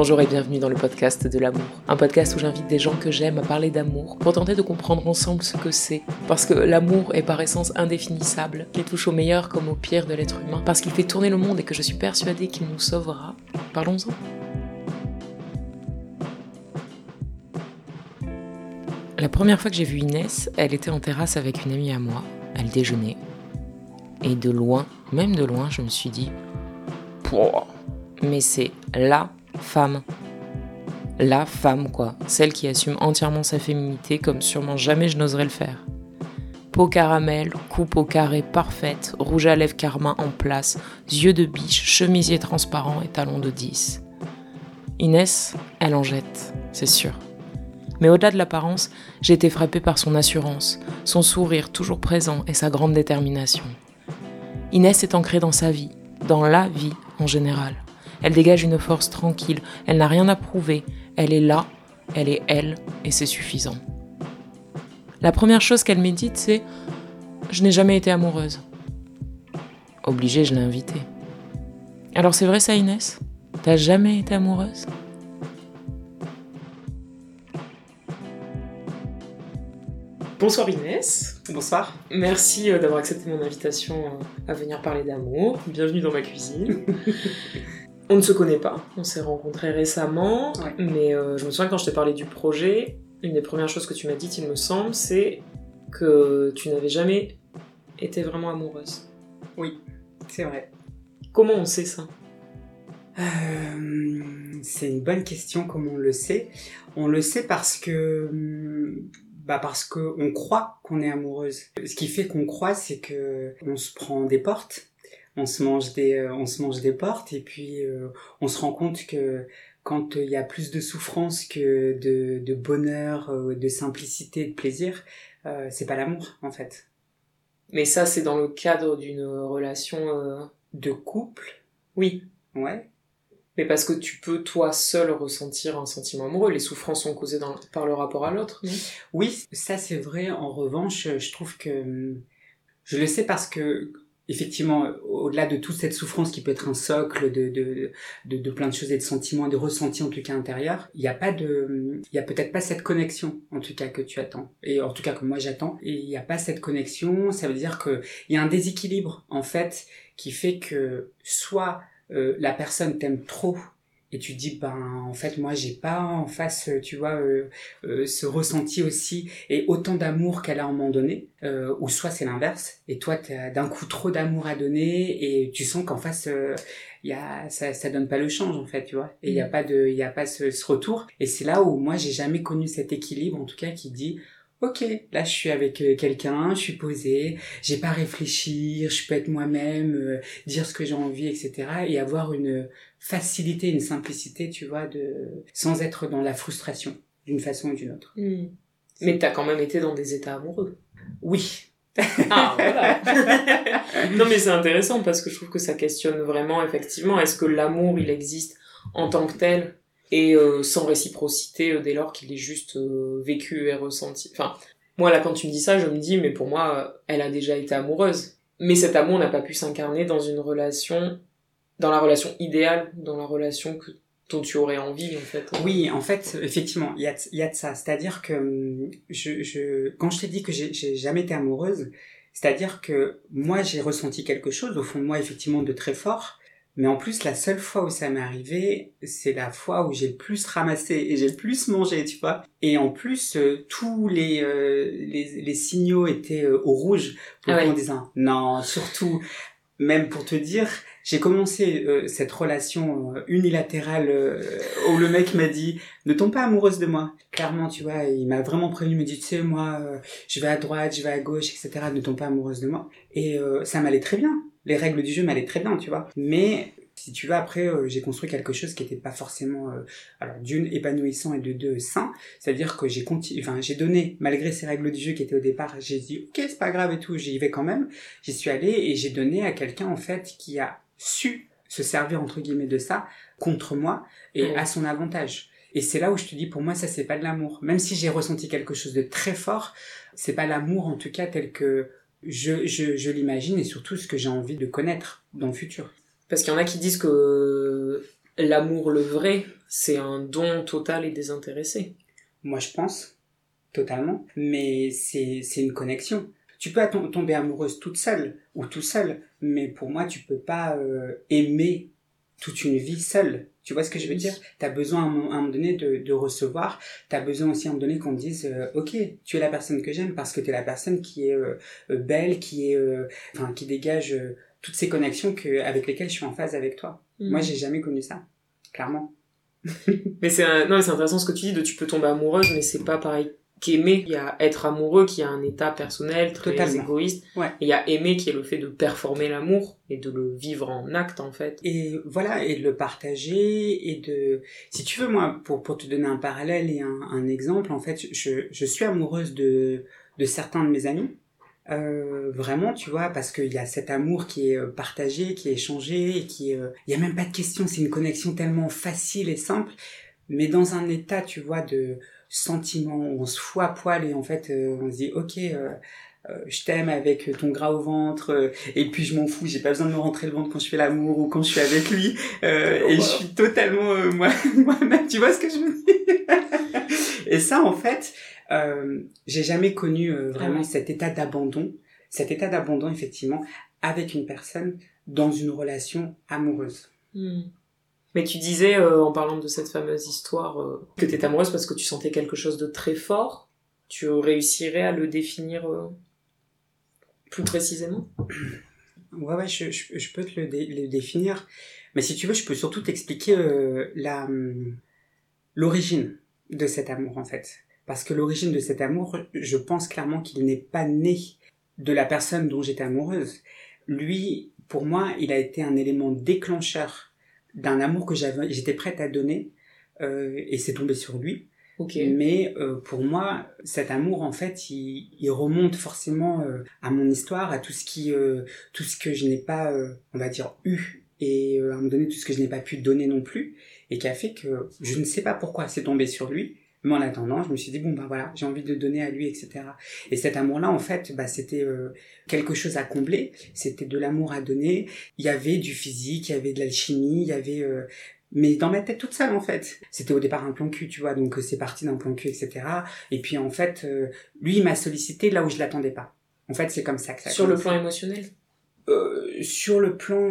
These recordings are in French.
Bonjour et bienvenue dans le podcast de l'amour. Un podcast où j'invite des gens que j'aime à parler d'amour pour tenter de comprendre ensemble ce que c'est. Parce que l'amour est par essence indéfinissable, qui touche au meilleur comme au pire de l'être humain, parce qu'il fait tourner le monde et que je suis persuadée qu'il nous sauvera. Parlons-en. La première fois que j'ai vu Inès, elle était en terrasse avec une amie à moi. Elle déjeunait. Et de loin, même de loin, je me suis dit, mais c'est la femme. La femme, quoi. Celle qui assume entièrement sa féminité comme sûrement jamais je n'oserais le faire. Peau caramel, coupe au carré parfaite, rouge à lèvres carmin en place, yeux de biche, chemisier transparent et talons de 10. Inès, elle en jette, c'est sûr. Mais au-delà de l'apparence, j'ai été frappée par son assurance, son sourire toujours présent et sa grande détermination. Inès est ancrée dans sa vie, dans la vie en général. Elle dégage une force tranquille, elle n'a rien à prouver, elle est là, elle est elle, et c'est suffisant. La première chose qu'elle médite, c'est ⁇ Je n'ai jamais été amoureuse ⁇ Obligée, je l'ai invitée. Alors c'est vrai ça Inès? T'as jamais été amoureuse? Bonsoir Inès. Bonsoir. Merci euh, d'avoir accepté mon invitation euh, à venir parler d'amour. Bienvenue dans ma cuisine. on ne se connaît pas, on s'est rencontrés récemment, Ouais. mais euh, je me souviens quand je t'ai parlé du projet, une des premières choses que tu m'as dites, il me semble, c'est que tu n'avais jamais été vraiment amoureuse. Oui, c'est vrai. Comment on sait ça? Euh, c'est une bonne question, comment on le sait? On le sait parce que... hum, Bah parce que on croit qu'on est amoureuse. Ce qui fait qu'on croit, c'est que on se prend des portes, on se mange des, euh, on se mange des portes, et puis euh, on se rend compte que quand il y a plus de souffrance que de, de bonheur, euh, de simplicité, de plaisir, c'est pas l'amour en fait. Mais ça, c'est dans le cadre d'une relation... De couple, Oui, ouais, mais parce que tu peux toi seul ressentir un sentiment amoureux. Les souffrances sont causées dans- par le rapport à l'autre. Oui, ça c'est vrai. En revanche, je trouve que hum, je le sais parce que effectivement, au-delà de toute cette souffrance qui peut être un socle de de, de, plein de choses et de sentiments, de ressentis en tout cas intérieurs, il n'y a pas de, il y a peut-être pas cette connexion en tout cas que tu attends et en tout cas que moi j'attends. Et il n'y a pas cette connexion, ça veut dire que il y a un déséquilibre en fait qui fait que soit euh, la personne t'aime trop et tu dis ben en fait moi j'ai pas en face tu vois euh, euh, ce ressenti aussi et autant d'amour qu'elle a à un moment donné, euh, ou soit c'est l'inverse, et toi t'as d'un coup trop d'amour à donner et tu sens qu'en face euh, il y a ça, ça donne pas le change en fait, tu vois, et il y a Mm. pas de il y a pas ce, ce retour et c'est là où moi j'ai jamais connu cet équilibre en tout cas qui dit Ok, là je suis avec euh, quelqu'un, je suis posée, j'ai pas à réfléchir, je peux être moi-même, euh, dire ce que j'ai envie, etc. Et avoir une facilité, une simplicité, tu vois, de sans être dans la frustration d'une façon ou d'une autre. Mais t'as quand même été dans des états amoureux. Oui. Ah, voilà. non, mais c'est intéressant parce que je trouve que ça questionne vraiment, effectivement, est-ce que l'amour, il existe en tant que tel? Et euh, sans réciprocité euh, dès lors qu'il est juste euh, vécu et ressenti. Enfin, moi, là, quand tu me dis ça, je me dis, mais pour moi, euh, elle a déjà été amoureuse. Mais cet amour n'a pas pu s'incarner dans une relation, dans la relation idéale, dans la relation que, dont tu aurais envie, en fait. Oui, en fait, effectivement, il y a, y a de ça. C'est-à-dire que hum, je, je, quand je t'ai dit que j'ai jamais été amoureuse, c'est-à-dire que moi j'ai ressenti quelque chose au fond de moi effectivement de très fort. Mais en plus, la seule fois où ça m'est arrivé, c'est la fois où j'ai le plus ramassé et j'ai le plus mangé, tu vois. Et en plus, euh, tous les, euh, les les signaux étaient euh, au rouge pour Ah ouais. en disant non, surtout Même pour te dire, j'ai commencé euh, cette relation unilatérale euh, où le mec m'a dit ne tombe pas amoureuse de moi. Clairement, tu vois, il m'a vraiment prévenu, il me dit tu sais moi, je vais à droite, je vais à gauche, etc. Ne tombe pas amoureuse de moi. Et ça m'allait très bien. Les règles du jeu m'allaient très bien, tu vois. Mais si tu veux, après, euh, j'ai construit quelque chose qui n'était pas forcément, euh, alors d'une épanouissant et de deux sain. C'est-à-dire que j'ai continué, enfin, j'ai donné, malgré ces règles du jeu qui étaient au départ, j'ai dit, ok, c'est pas grave et tout, j'y vais quand même. J'y suis allé et j'ai donné à quelqu'un, en fait, qui a su se servir, entre guillemets, de ça contre moi et à son avantage. Et c'est là où je te dis, pour moi, ça, c'est pas de l'amour. Même si j'ai ressenti quelque chose de très fort, c'est pas l'amour, en tout cas, tel que je, je, je l'imagine et surtout ce que j'ai envie de connaître dans le futur. Parce qu'il y en a qui disent que l'amour, le vrai, c'est un don total et désintéressé. Moi, je pense, totalement. Mais c'est, c'est une connexion. Tu peux tomber amoureuse toute seule ou tout seul, mais pour moi, tu peux pas euh, aimer toute une vie seule. Tu vois ce que je veux dire? T'as besoin à un, moment donné de, de recevoir. T'as besoin aussi à un moment donné qu'on te dise, euh, ok, tu es la personne que j'aime parce que tu es la personne qui est euh, belle, qui est, enfin, qui dégage toutes ces connexions que, avec lesquelles je suis en phase avec toi. Mm. Moi, j'ai jamais connu ça, clairement. mais c'est non, c'est intéressant ce que tu dis de tu peux tomber amoureuse, mais c'est pas pareil qu'aimer. Il y a être amoureux qui a un état personnel très égoïste. Ouais. Et il y a aimer qui est le fait de performer l'amour et de le vivre en acte en fait. Et voilà, et de le partager et de, si tu veux moi, pour pour te donner un parallèle et un, un exemple, en fait, je je suis amoureuse de de certains de mes amis euh, vraiment, tu vois, parce qu'il y a cet amour qui est euh, partagé, qui est échangé, et qui, euh, il y a même pas de question. C'est une connexion tellement facile et simple, mais dans un état, tu vois, de sentiment où on se fout à poil et en fait, on se dit, ok. je t'aime avec ton gras au ventre et puis je m'en fous j'ai pas besoin de me rentrer le ventre quand je fais l'amour ou quand je suis avec lui et je suis totalement moi moi-même tu vois ce que je veux dire? Et ça en fait euh, j'ai jamais connu euh, vraiment ah cet état d'abandon, cet état d'abandon effectivement avec une personne dans une relation amoureuse. Hmm. Mais tu disais euh, en parlant de cette fameuse histoire que tu étais amoureuse parce que tu sentais quelque chose de très fort. Tu réussirais à le définir plus précisément? Ouais, ouais, je, peux te le, le, définir. Mais si tu veux, je peux surtout t'expliquer hum, l'origine de cet amour en fait. Parce que l'origine de cet amour, je pense clairement qu'il n'est pas né de la personne dont j'étais amoureuse. Lui, pour moi, il a été un élément déclencheur d'un amour que j'avais, j'étais prête à donner, euh, et c'est tombé sur lui. Mais euh, pour moi, cet amour, en fait, il, il remonte forcément euh, à mon histoire, à tout ce qui, euh, tout ce que je n'ai pas, euh, on va dire, eu, et à un moment donné, tout ce que je n'ai pas pu donner non plus, et qui a fait que je ne sais pas pourquoi c'est tombé sur lui, mais en attendant, je me suis dit bon bah voilà, j'ai envie de donner à lui, etc. Et cet amour-là, en fait, bah c'était euh, quelque chose à combler. C'était de l'amour à donner. Il y avait du physique, il y avait de l'alchimie, il y avait euh, mais dans ma tête toute seule en fait. C'était au départ un plan cul, tu vois, donc euh, c'est parti d'un plan cul, etc. Et puis en fait, lui il m'a sollicité là où je l'attendais pas. En fait, c'est comme ça que ça. Sur le plan émotionnel? sur le plan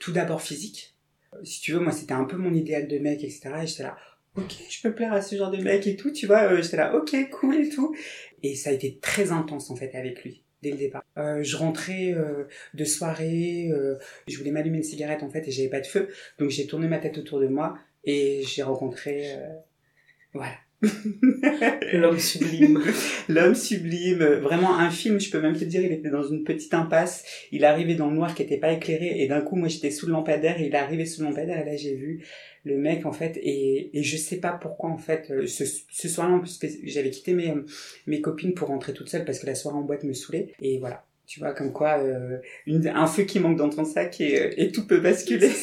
tout d'abord physique. Si tu veux, moi c'était un peu mon idéal de mec, etc. Et j'étais là ok, je peux plaire à ce genre de mec et tout, tu vois, euh, j'étais là, ok, cool et tout. Et ça a été très intense en fait avec lui dès le départ. Euh, je rentrais euh, de soirée, euh, je voulais m'allumer une cigarette en fait et j'avais pas de feu, donc j'ai tourné ma tête autour de moi et j'ai rencontré, voilà. L'homme sublime. L'homme sublime, vraiment infime, je peux même te dire, il était dans une petite impasse, il arrivait dans le noir qui était pas éclairé. Et d'un coup moi j'étais sous le lampadaire et il est arrivé sous le lampadaire. Et là j'ai vu le mec en fait et, et je sais pas pourquoi en fait euh, ce, ce soir-là en plus j'avais quitté mes mes copines pour rentrer toute seule parce que la soirée en boîte me saulait et voilà. Tu vois comme quoi euh, une, un feu qui manque dans ton sac et, euh, et tout peut basculer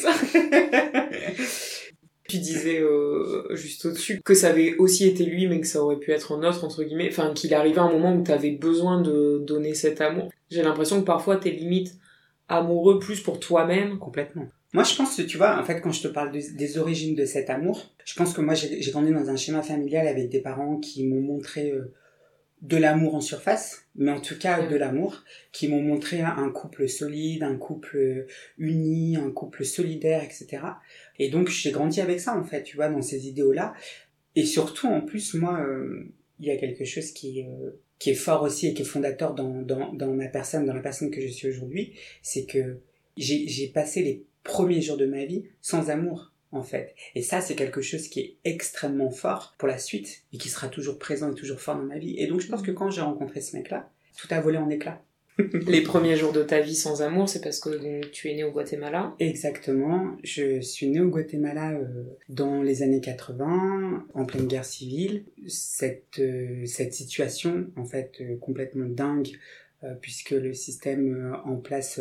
tu disais euh, juste au-dessus que ça avait aussi été lui mais que ça aurait pu être un autre entre guillemets. Enfin qu'il arrivait un moment où tu avais besoin de donner cet amour. J'ai l'impression que parfois t'es limite amoureux plus pour toi-même. Complètement. Moi, je pense que tu vois, en fait, quand je te parle des origines de cet amour, je pense que moi, j'ai grandi dans un schéma familial avec des parents qui m'ont montré euh, de l'amour en surface, mais en tout cas de l'amour, qui m'ont montré un couple solide, un couple euh, uni, un couple solidaire, etc. Et donc, j'ai grandi avec ça, en fait, tu vois, dans ces idéaux-là. Et surtout, en plus, moi, euh, il y a quelque chose qui, qui est fort aussi et qui est fondateur dans, dans, dans ma personne, dans la personne que je suis aujourd'hui, c'est que j'ai passé les premiers jours de ma vie sans amour en fait. Et ça, c'est quelque chose qui est extrêmement fort pour la suite et qui sera toujours présent et toujours fort dans ma vie. Et donc, je pense que quand j'ai rencontré ce mec-là, tout a volé en éclats. Les premiers jours de ta vie sans amour, c'est parce que tu es né au Guatemala Exactement. Je suis né au Guatemala euh, dans les années 80, en pleine guerre civile. Cette, euh, cette situation, en fait, euh, complètement dingue, puisque le système en place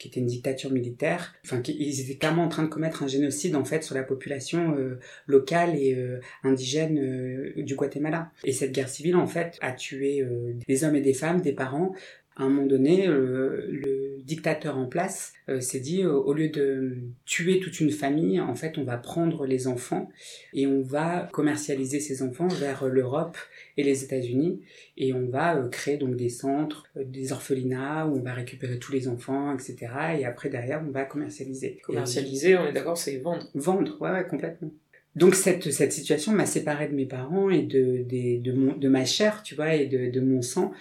qui était une dictature militaire. Enfin, ils étaient clairement en train de commettre un génocide en fait sur la population euh, locale et euh, indigène euh, du Guatemala. Et cette guerre civile en fait a tué des hommes et des femmes, des parents, à un moment donné, le, dictateur en place euh, s'est dit, euh, au lieu de tuer toute une famille, en fait, on va prendre les enfants et on va commercialiser ces enfants vers l'Europe et les États-Unis et on va euh, créer donc des centres, des orphelinats où on va récupérer tous les enfants, etc. Et après derrière, on va commercialiser. Commercialiser, on est d'accord, c'est vendre. Vendre, ouais, ouais, complètement. Donc cette, cette situation m'a séparé de mes parents et de, de, de, mon, de ma chair, tu vois, et de, de mon sang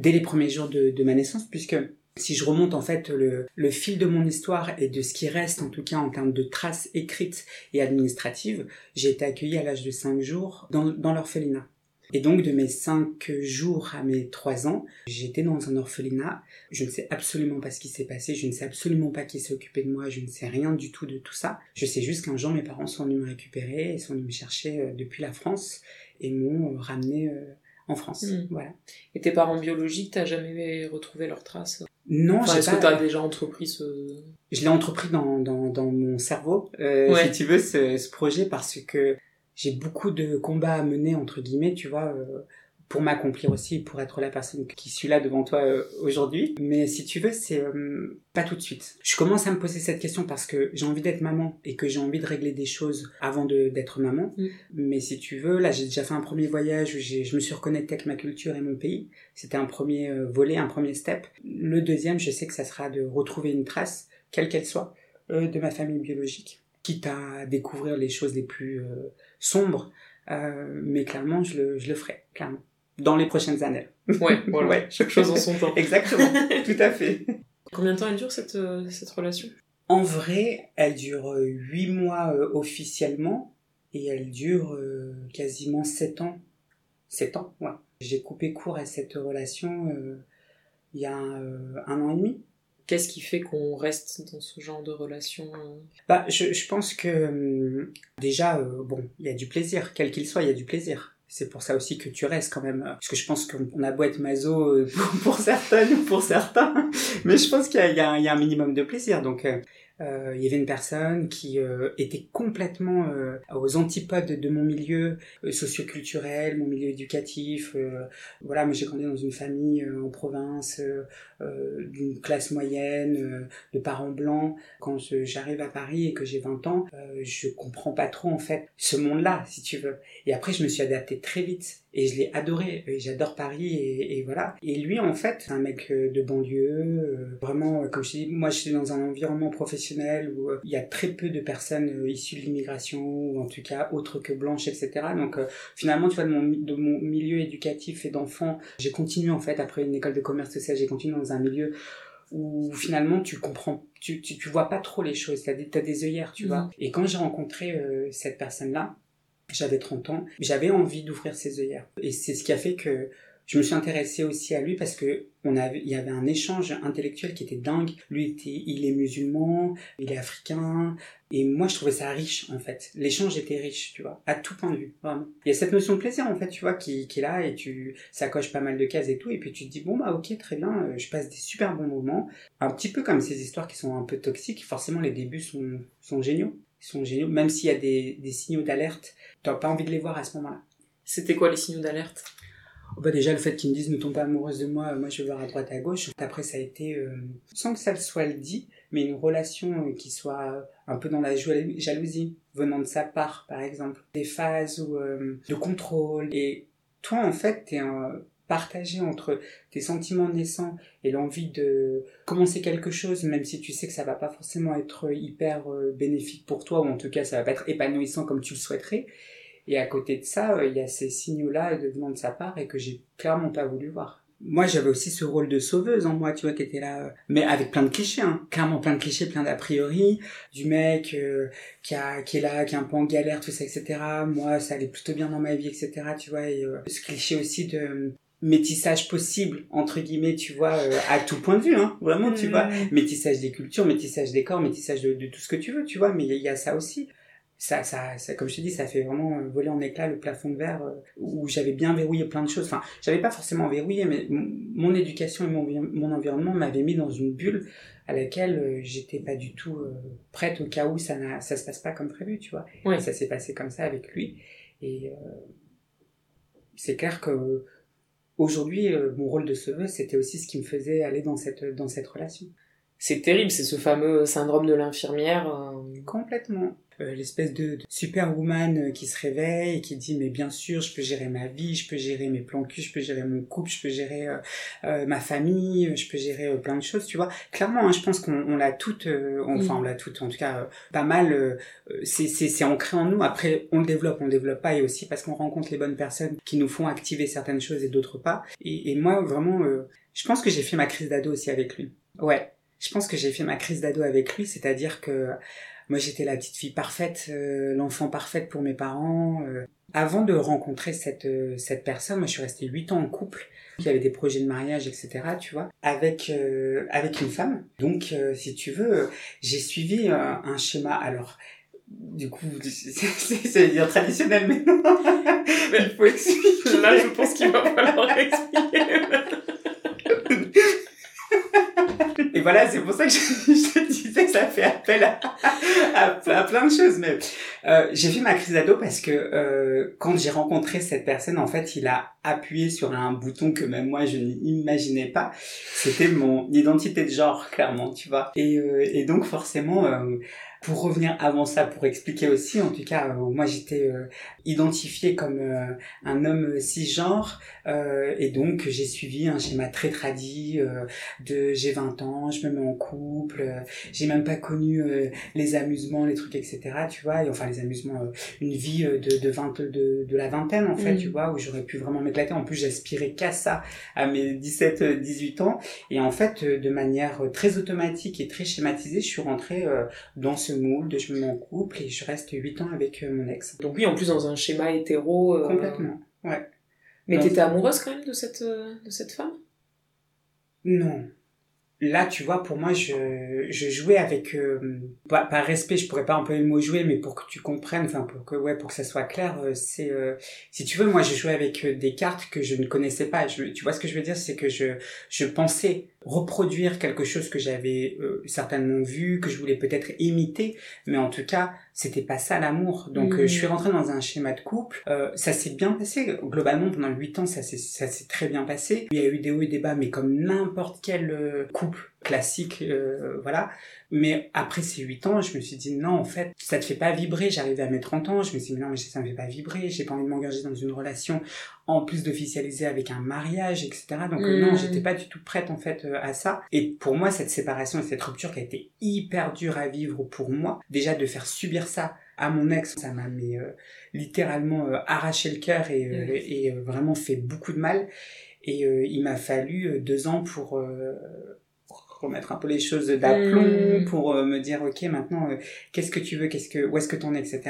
dès les premiers jours de, ma naissance, puisque si je remonte en fait le, fil de mon histoire et de ce qui reste en tout cas en termes de traces écrites et administratives, j'ai été accueillie à l'âge de 5 jours dans, dans l'orphelinat. Et donc de mes 5 jours à mes 3 ans, j'étais dans un orphelinat. Je ne sais absolument pas ce qui s'est passé, je ne sais absolument pas qui s'est occupé de moi, je ne sais rien du tout de tout ça. Je sais juste qu'un jour mes parents sont venus me récupérer et sont venus me chercher euh, depuis la France et m'ont ramené euh, en France. Hmm. Voilà. Et tes parents biologiques, t'as jamais retrouvé leurs traces? Non, enfin, Est-ce que t'as déjà entrepris ce... Je l'ai entrepris dans, dans, dans, mon cerveau, euh, si tu veux, ce, ce, projet, parce que j'ai beaucoup de combats à mener, entre guillemets, tu vois, euh, pour m'accomplir aussi, pour être la personne qui suis là devant toi euh, aujourd'hui. Mais si tu veux, c'est euh, pas tout de suite. Je commence à me poser cette question parce que j'ai envie d'être maman et que j'ai envie de régler des choses avant d'être maman. Mm. Mais si tu veux, là j'ai déjà fait un premier voyage où je me suis reconnectée avec ma culture et mon pays. C'était un premier euh, volet, un premier step. Le deuxième, je sais que ça sera de retrouver une trace, quelle qu'elle soit, de ma famille biologique. Quitte à découvrir les choses les plus sombres, mais clairement je le, je le ferai, clairement dans les prochaines années. Ouais, voilà. ouais. Chaque chose en son temps. Exactement, tout à fait. Combien de temps elle dure cette, euh, cette relation? En vrai, elle dure euh, huit mois euh, officiellement et elle dure quasiment sept ans. Sept ans, ouais. J'ai coupé court à cette relation il y a un, an et demi. Qu'est-ce qui fait qu'on reste dans ce genre de relation? Bah, je, je pense que déjà, bon, il y a du plaisir, quel qu'il soit, il y a du plaisir c'est pour ça aussi que tu restes quand même. Parce que je pense qu'on a beau maso euh, pour, certaines ou pour certains, mais je pense qu'il y, y, a un minimum de plaisir. Donc, euh, euh, il y avait une personne qui euh, était complètement euh, aux antipodes de mon milieu socioculturel, mon milieu éducatif. voilà, moi j'ai grandi dans une famille en province, d'une classe moyenne, de parents blancs. Quand j'arrive à Paris et que j'ai 20 ans, je comprends pas trop en fait ce monde-là, si tu veux. Et après, je me suis adapté très vite et je l'ai adoré. J'adore Paris et, et, voilà. Et lui, en fait, c'est un mec de banlieue. vraiment, comme je dis, moi, je suis dans un environnement professionnel où euh, il y a très peu de personnes euh, issues de l'immigration ou en tout cas autres que blanches, etc. Donc euh, finalement, tu vois, de mon, de mon milieu éducatif et d'enfant, j'ai continué en fait après une école de commerce social, j'ai continué dans un milieu où finalement tu comprends, tu, tu, tu vois pas trop les choses, t'as des, as des œillères, tu vois. Mhm. Et quand j'ai rencontré cette personne-là, j'avais 30 ans, j'avais envie d'ouvrir ses œillères. Et c'est ce qui a fait que je me suis intéressée aussi à lui parce que avait, il y avait un échange intellectuel qui était dingue. Lui était, il est musulman, il est africain, et moi je trouvais ça riche en fait. L'échange était riche, tu vois, à tout point de vue, vraiment. Il y a cette notion de plaisir en fait, tu vois, qui, est là et tu, ça pas mal de cases et tout, et puis tu te dis bon bah ok très bien, euh, je passe des super bons moments. Un petit peu comme ces histoires qui sont un peu toxiques. Forcément les débuts sont sont géniaux, ils sont géniaux, même s'il y a des, des signaux d'alerte, t'as pas envie de les voir à ce moment-là. C'était quoi les signaux d'alerte? Bah déjà le fait qu'ils me disent ne tombe pas amoureuse de moi, moi je vais voir à droite à gauche. Après ça a été, euh, sans que ça soit le dit, mais une relation euh, qui soit un peu dans la jalousie venant de sa part, par exemple. Des phases où, euh, de contrôle. Et toi en fait t'es un partagé entre tes sentiments naissants et l'envie de commencer quelque chose, même si tu sais que ça va pas forcément être hyper bénéfique pour toi, ou en tout cas ça va pas être épanouissant comme tu le souhaiterais Et à côté de ça, euh, il y a ces signaux-là de venant de sa part et que j'ai clairement pas voulu voir. Moi, j'avais aussi ce rôle de sauveuse en moi, tu vois, qui était là, euh, mais avec plein de clichés, hein. clairement plein de clichés, plein d'a priori, du mec euh, qui a, qui est là, qui est un peu en galère, tout ça, etc. Moi, ça allait plutôt bien dans ma vie, etc. Tu vois, et ce cliché aussi de métissage possible entre guillemets tu vois à tout point de vue hein vraiment tu vois métissage des cultures métissage des corps métissage de, de tout ce que tu veux tu vois mais il y, a ça aussi ça, ça, ça, comme je te dis, ça fait vraiment euh, voler en éclats le plafond de verre euh, où j'avais bien verrouillé plein de choses. Enfin, j'avais pas forcément verrouillé, mais mon éducation et mon, mon environnement m'avaient mis dans une bulle à laquelle euh, j'étais pas du tout prête au cas où ça, ça se passe pas comme prévu, tu vois. Ouais. ça s'est passé comme ça avec lui. Et c'est clair que aujourd'hui, mon rôle de sauveuse, c'était aussi ce qui me faisait aller dans cette, dans cette relation. C'est terrible, c'est ce fameux syndrome de l'infirmière. Complètement. Euh, l'espèce de, superwoman euh, qui se réveille et qui dit mais bien sûr je peux gérer ma vie, je peux gérer mes plans cul, je peux gérer mon couple, je peux gérer euh, ma famille, je peux gérer plein de choses, tu vois. Clairement, hein, je pense qu'on l'a toutes, enfin on l'a toutes, en tout cas pas mal. c'est ancré en nous. Après, on le développe, on le développe pas, et aussi parce qu'on rencontre les bonnes personnes qui nous font activer certaines choses et d'autres pas. Et, et moi, vraiment, je pense que j'ai fait ma crise d'ado aussi avec lui. Ouais, je pense que j'ai fait ma crise d'ado avec lui, c'est-à-dire que moi, j'étais la petite fille parfaite, euh, l'enfant parfaite pour mes parents. Euh. Avant de rencontrer cette, euh, cette personne, moi, je suis restée huit ans en couple. Il y avait des projets de mariage, etc., tu vois, avec, avec une femme. Donc, si tu veux, j'ai suivi un schéma. Alors, du coup, c'est dire traditionnel, mais non. il faut expliquer. Là, je pense qu'il va falloir expliquer. Et voilà, c'est pour ça que je, te disais que ça fait appel à, à, plein de choses. Mais euh, j'ai fait ma crise d'ado parce que euh, quand j'ai rencontré cette personne, en fait, il a appuyé sur un bouton que même moi je n'imaginais pas. C'était mon identité de genre, clairement, tu vois. Et, euh, et donc forcément, euh, pour revenir avant ça, pour expliquer aussi, en tout cas, euh, moi j'étais euh, identifié comme euh, un homme cisgenre et donc j'ai suivi un schéma très tradit de j'ai 20 ans, je me mets en couple, j'ai même pas connu les amusements, les trucs, etc. Tu vois, et enfin les amusements, une vie de de, 20, de, de la vingtaine en fait, mm. tu vois, où j'aurais pu vraiment m'éclater. En plus, j'aspirais qu'à ça à mes 17-18 ans et en fait, de manière très automatique et très schématisée, je suis rentrée dans ce moule, je me mets en couple et je reste 8 ans avec euh, mon ex. Donc oui, en plus dans un schéma hétéro. Euh, Complètement, ouais. Mais t'étais amoureuse quand même de cette, euh, de cette femme? Non là, tu vois, pour moi, je, je jouais avec, euh, par, respect, je pourrais pas employer le mot jouer, mais pour que tu comprennes, enfin, pour que, ouais, pour que ça soit clair, euh, c'est, si tu veux, moi, je jouais avec des cartes que je ne connaissais pas. Je, tu vois ce que je veux dire, c'est que je, je pensais reproduire quelque chose que j'avais certainement vu, que je voulais peut-être imiter, mais en tout cas, c'était pas ça l'amour. Donc, je suis mmh. rentrée dans un schéma de couple. ça s'est bien passé. Globalement, pendant huit ans, ça s'est, ça s'est très bien passé. Il y a eu des hauts et des bas, mais comme n'importe quel couple classique, euh, voilà. Mais après ces 8 ans, je me suis dit non, en fait, ça te fait pas vibrer. J'arrivais à mes 30 ans, je me suis dit non, mais ça me fait pas vibrer. J'ai pas envie de m'engager dans une relation en plus d'officialiser avec un mariage, etc. Donc euh, non, mmh. j'étais pas du tout prête en fait euh, à ça. Et pour moi, cette séparation et cette rupture qui a été hyper dure à vivre pour moi, déjà de faire subir ça à mon ex, ça m'a mais littéralement arraché le cœur et, mmh. et vraiment fait beaucoup de mal. Et il m'a fallu deux ans pour remettre un peu les choses d'aplomb, mm. pour euh, me dire ok maintenant euh, qu'est-ce que tu veux, qu'est-ce que où est-ce que t'en es, etc.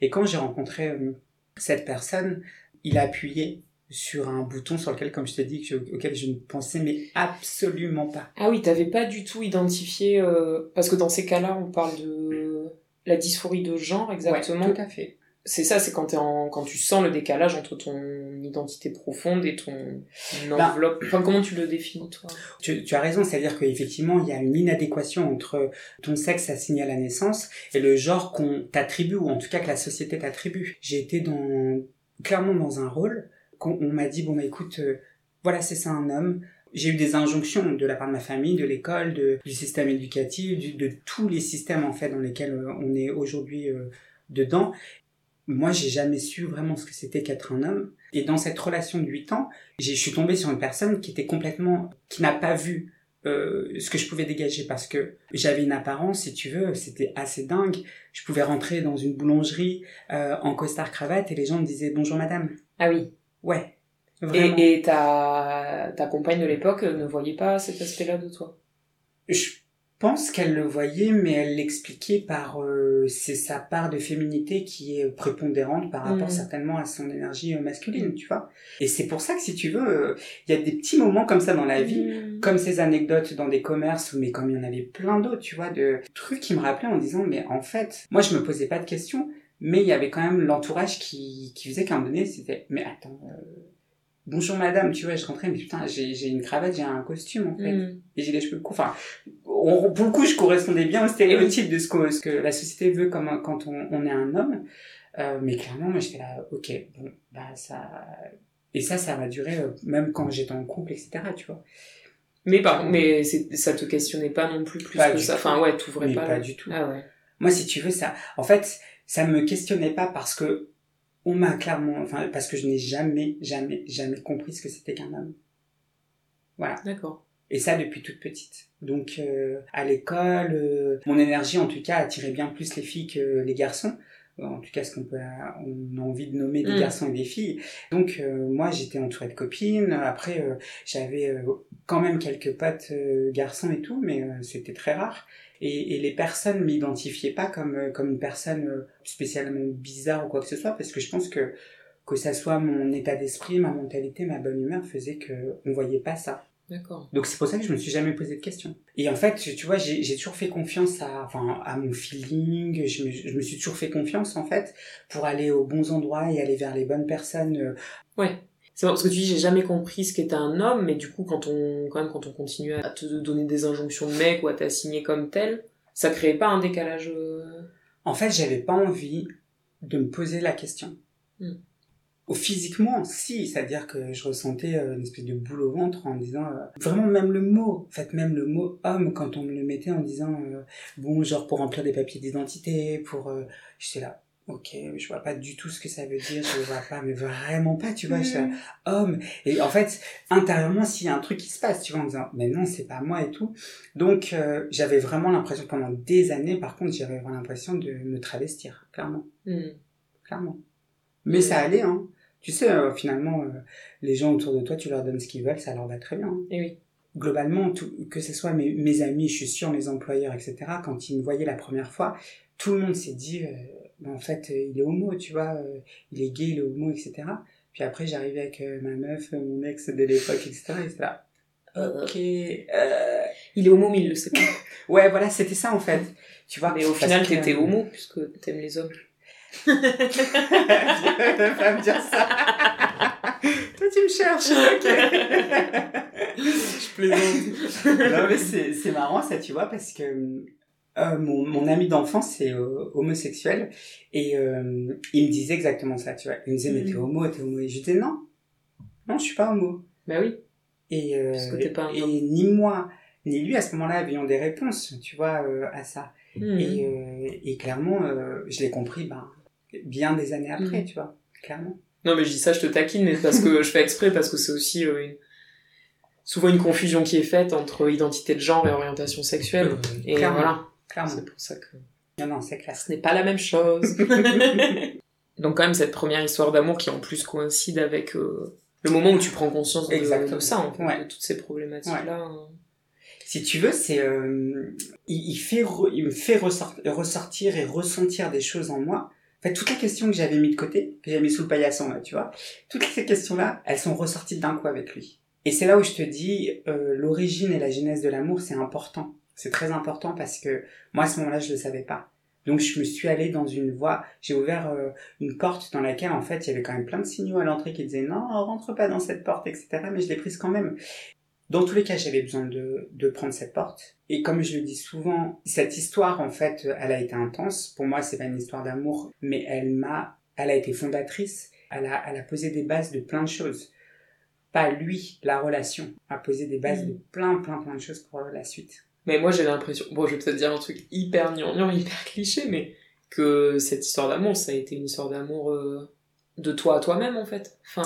Et quand j'ai rencontré euh, cette personne, il a appuyé sur un bouton sur lequel, comme je t'ai dit, auquel je ne pensais mais absolument pas. Ah oui, t'avais pas du tout identifié parce que dans ces cas-là, on parle de la dysphorie de genre exactement. tout à fait c'est ça, c'est quand, en, quand tu sens le décalage entre ton identité profonde et ton bah, enveloppe. enfin, comment tu le définis, toi? Tu, tu, as raison, c'est-à-dire qu'effectivement, il y a une inadéquation entre ton sexe assigné à la naissance et le genre qu'on t'attribue, ou en tout cas que la société t'attribue. J'ai été dans, clairement dans un rôle qu'on on, m'a dit, bon, bah, écoute, euh, voilà, c'est ça un homme, j'ai eu des injonctions de la part de ma famille, de l'école, de, du système éducatif, de tous les systèmes en fait dans lesquels euh, on est aujourd'hui euh, dedans moi, j'ai jamais su vraiment ce que c'était qu'être un homme. Et dans cette relation de 8 ans, je suis tombée sur une personne qui était complètement, qui n'a pas vu euh, ce que je pouvais dégager parce que j'avais une apparence, si tu veux, c'était assez dingue. Je pouvais rentrer dans une boulangerie euh, en costard cravate et les gens me disaient bonjour madame. Ah oui. Ouais. Vraiment. Et, et ta, ta compagne de l'époque ne voyait pas cet aspect-là de toi? Je pense qu'elle le voyait, mais elle l'expliquait par euh, c'est sa part de féminité qui est prépondérante par rapport Mm. certainement à son énergie euh, masculine, tu vois. Et c'est pour ça que si tu veux, euh, il y a des petits moments comme ça dans la vie, Mm. comme ces anecdotes dans des commerces, mais comme il y en avait plein d'autres, tu vois, de trucs qui me rappelaient en disant mais en fait, moi je me posais pas de questions, mais il y avait quand même l'entourage qui qui faisait qu'à un moment donné c'était mais attends. euh, Bonjour madame, tu vois, je rentrais, mais putain, j'ai j'ai une cravate, j'ai un costume en fait Mm. et j'ai les cheveux courts. Enfin, on- pour le coup, je correspondais bien au stéréotype de ce que, ce que la société veut comme un- quand on, on est un homme. Euh, mais clairement, moi, j'étais là, ok, bon, bah ça. Et ça, ça va durer euh, même quand j'étais en couple, etc. Tu vois. Mais par contre, mais c'est- ça te questionnait pas non plus plus Pas que ça. tout. Enfin ouais, t'ouvrais Mais pas. pas du tout. Ah ouais. Moi, si tu veux, ça. En fait, ça me questionnait pas parce que on m'a clairement, enfin, parce que je n'ai jamais, jamais, jamais compris ce que c'était qu'un homme. Voilà. D'accord. Et ça depuis toute petite. Donc euh, à l'école, euh, mon énergie en tout cas attirait bien plus les filles que les garçons. En tout cas, ce qu'on peut, on a envie de nommer des Mm. garçons et des filles. Donc euh, moi, j'étais entourée de copines. Après, euh, j'avais euh, quand même quelques potes euh, garçons et tout, mais euh, c'était très rare. Et, et les personnes m'identifiaient pas comme euh, comme une personne spécialement bizarre ou quoi que ce soit, parce que je pense que que ça soit mon état d'esprit, ma mentalité, ma bonne humeur faisait que on voyait pas ça. D'accord. Donc c'est pour ça que je me suis jamais posé de questions. Et en fait, tu vois, j'ai toujours fait confiance à, enfin, à mon feeling. Je me, je me suis toujours fait confiance en fait pour aller aux bons endroits et aller vers les bonnes personnes. euh, Ouais. C'est parce que tu dis j'ai jamais compris ce qu'était un homme, mais du coup quand on quand même quand on continue à te donner des injonctions de mec ou à t'assigner comme tel, ça créait pas un décalage. euh, En fait, j'avais pas envie de me poser la question. Hmm. Physiquement, si, c'est-à-dire que je ressentais euh, une espèce de boule au ventre en disant euh, vraiment même le mot, en fait même le mot homme quand on me le mettait en disant euh, bon genre pour remplir des papiers d'identité, pour euh, j'étais là ok je vois pas du tout ce que ça veut dire, je vois pas mais vraiment pas tu vois, j'étais là, homme. Et en fait intérieurement s'il y a un truc qui se passe tu vois en disant mais non c'est pas moi et tout. Donc euh, j'avais vraiment l'impression pendant des années par contre j'avais vraiment l'impression de me travestir clairement. Hmm. clairement mais ça allait hein tu sais euh, finalement euh, les gens autour de toi tu leur donnes ce qu'ils veulent ça leur va très bien hein. Et oui. globalement tout, que ce soit mes, mes amis je suis sûr mes employeurs etc quand ils me voyaient la première fois tout le monde s'est dit euh, ben, en fait il est homo tu vois il est gay il est homo etc puis après j'arrivais avec ma meuf mon ex de l'époque etc et c'était là ok Il est homo mais il le sait pas. ouais voilà c'était ça en fait tu vois Mais au final t'étais homo puisque t'aimes les hommes. Ne pas me dire ça. Toi, tu me cherches. ok. Je plaisante. non, mais c'est, c'est marrant, ça, tu vois, parce que euh, mon, mon ami d'enfance est euh, homosexuel et euh, il me disait exactement ça, tu vois. Il me disait, mais t'es homo, t'es homo. Et je disais, non, non, je suis pas homo. bah oui. Et, euh, Parce que t'es pas un et homme. ni moi, ni lui, à ce moment-là, avions des réponses, tu vois, euh, à ça. Hmm. Et, euh, et clairement, euh, je l'ai compris ben, bien des années après, Mm. tu vois, clairement. Non, mais je dis ça, je te taquine, mais parce que je fais exprès, parce que c'est aussi euh, une- souvent une confusion qui est faite entre identité de genre et orientation sexuelle. et Euh, clairement, voilà, clairement. c'est pour ça que Non, non, c'est clair. ce n'est pas la même chose. Donc quand même cette première histoire d'amour qui en plus coïncide avec euh, le moment où tu prends conscience de, de ça, en fait, Ouais. de toutes ces problématiques-là. hein. Si tu veux, c'est euh, il, il fait re- il me fait ressort- ressortir et ressentir des choses en moi. Fait, toutes les questions que j'avais mis de côté, que j'avais mis sous le paillasson tu vois, toutes ces questions-là, elles sont ressorties d'un coup avec lui. Et c'est là où je te dis, euh, l'origine et la genèse de l'amour, c'est important. C'est très important parce que moi, à ce moment-là, je le savais pas. Donc, je me suis allée dans une voie, j'ai ouvert euh, une porte dans laquelle, en fait, il y avait quand même plein de signaux à l'entrée qui disaient non, rentre pas dans cette porte, etc. Mais je l'ai prise quand même. Dans tous les cas, j'avais besoin de, de prendre cette porte. Et comme je le dis souvent, cette histoire, en fait, elle a été intense. Pour moi, c'est pas une histoire d'amour, mais elle m'a, elle a été fondatrice. Elle a, elle a posé des bases de plein de choses. Pas lui, la relation, a posé des bases Mm. de plein, plein, plein de choses pour la suite. Mais moi j'ai l'impression, bon je vais peut-être dire un truc hyper gnangnan, hyper cliché, mais que cette histoire d'amour, ça a été une histoire d'amour euh, de toi à toi-même en fait. Enfin,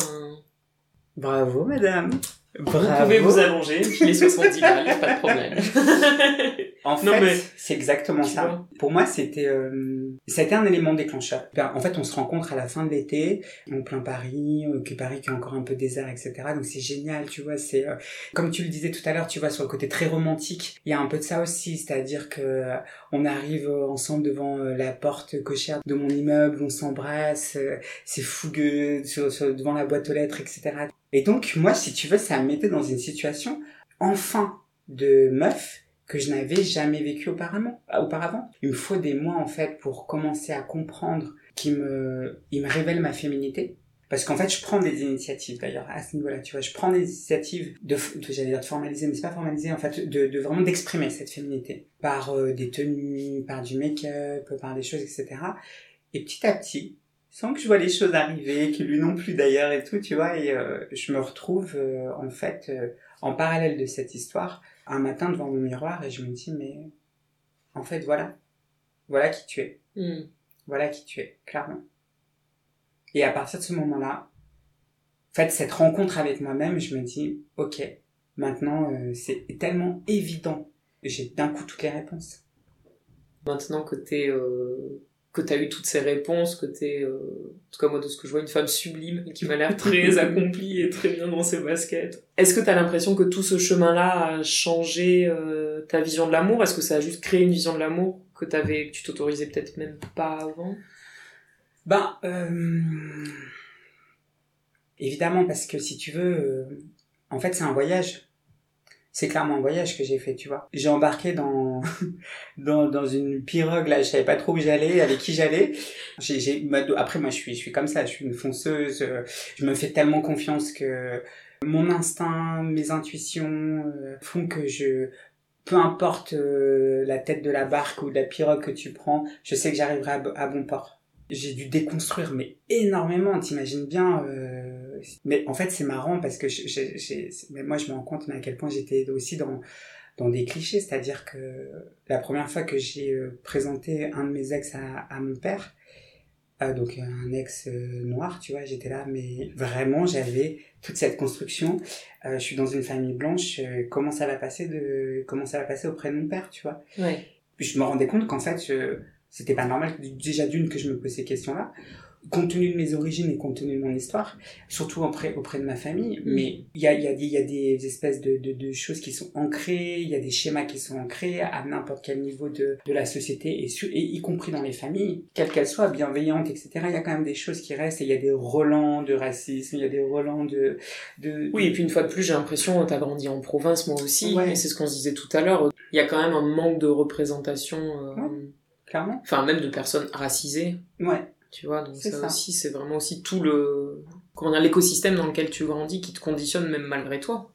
Bravo, madame. Bravo. Vous pouvez vous allonger, les 70 balles, pas de problème. En Non, fait, mais- c'est exactement Tu ça. Pour moi, c'était, euh, ça a été un élément déclencheur. Ben, En fait, on se rencontre à la fin de l'été, en plein Paris, euh, que Paris qui est encore un peu désert, etc. Donc c'est génial, tu vois. C'est euh, comme tu le disais tout à l'heure, tu vois, sur le côté très romantique. Il y a un peu de ça aussi, c'est-à-dire que euh, on arrive euh, ensemble devant la porte cochère de mon immeuble, on s'embrasse, c'est fougueux sur, sur- devant la boîte aux lettres, etc. Et donc moi, si tu veux, ça me mettait dans une situation enfin de meuf que je n'avais jamais vécu auparavant. euh, auparavant. Il me faut des mois en fait pour commencer à comprendre qu'il me, révèle ma féminité. Parce qu'en fait, je prends des initiatives d'ailleurs à ce niveau-là, tu vois. Je prends des initiatives de, de- j'allais dire de formaliser, mais c'est pas formaliser en fait, de, de vraiment d'exprimer cette féminité par euh, des tenues, par du make-up, par des choses, etc. Et petit à petit, sans que je vois les choses arriver, que lui non plus d'ailleurs et tout, tu vois, et euh, je me retrouve euh, en fait euh, en parallèle de cette histoire un matin devant mon miroir et je me dis mais en fait voilà, voilà qui tu es, Hmm. voilà qui tu es, clairement. Et à partir de ce moment-là, en fait cette rencontre avec moi-même, je me dis ok, maintenant c'est tellement évident, j'ai d'un coup toutes les réponses. Maintenant que t'es, que t'as eu toutes ces réponses, que t'es, euh, en tout cas moi de ce que je vois, une femme sublime qui m'a l'air très accomplie et très bien dans ses baskets. Est-ce que t'as l'impression que tout ce chemin-là a changé euh, ta vision de l'amour? Est-ce que ça a juste créé une vision de l'amour que t'avais, que tu t'autorisais peut-être même pas avant? Ben, euh... évidemment, parce que si tu veux, en fait, c'est un voyage. C'est clairement un voyage que j'ai fait, tu vois. J'ai embarqué dans, dans, une pirogue, là, je savais pas trop où j'allais, avec qui j'allais. Après, moi, je suis, je suis comme ça, je suis une fonceuse, euh, je me fais tellement confiance que mon instinct, mes intuitions euh, font que je, peu importe euh, la tête de la barque ou de la pirogue que tu prends, je sais que j'arriverai à, bo- à bon port j'ai dû déconstruire mais énormément t'imagines bien. Mais en fait c'est marrant parce que mais moi je me rends compte à quel point j'étais aussi dans dans des clichés. C'est à dire que la première fois que j'ai euh, présenté un de mes ex à, à mon père euh, donc un ex euh, noir tu vois j'étais là mais vraiment j'avais toute cette construction. Euh, je suis dans une famille blanche comment ça va passer de comment ça va passer auprès de mon père tu vois? Ouais. je me rendais compte qu'en fait, c'était pas normal, déjà d'une, que je me pose ces questions-là, compte tenu de mes origines et compte tenu de mon histoire, surtout auprès, auprès de ma famille, Mm. mais il y a, y, a y a des espèces de, de, de choses qui sont ancrées, il y a des schémas qui sont ancrés à n'importe quel niveau de, de la société, et, su- et y compris dans les familles, quelles qu'elles soient, bienveillantes, etc., il y a quand même des choses qui restent, et il y a des relents de racisme, il y a des relents de... de Oui, et puis une fois de plus, j'ai l'impression, t'as grandi en province, moi aussi, Ouais. et c'est ce qu'on se disait tout à l'heure, il y a quand même un manque de représentation, euh, Ouais. clairement, enfin même de personnes racisées, ouais. Tu vois, donc C'est ça, ça. aussi, c'est vraiment aussi tout le, comment dire, l'écosystème dans lequel tu grandis qui te conditionne même malgré toi.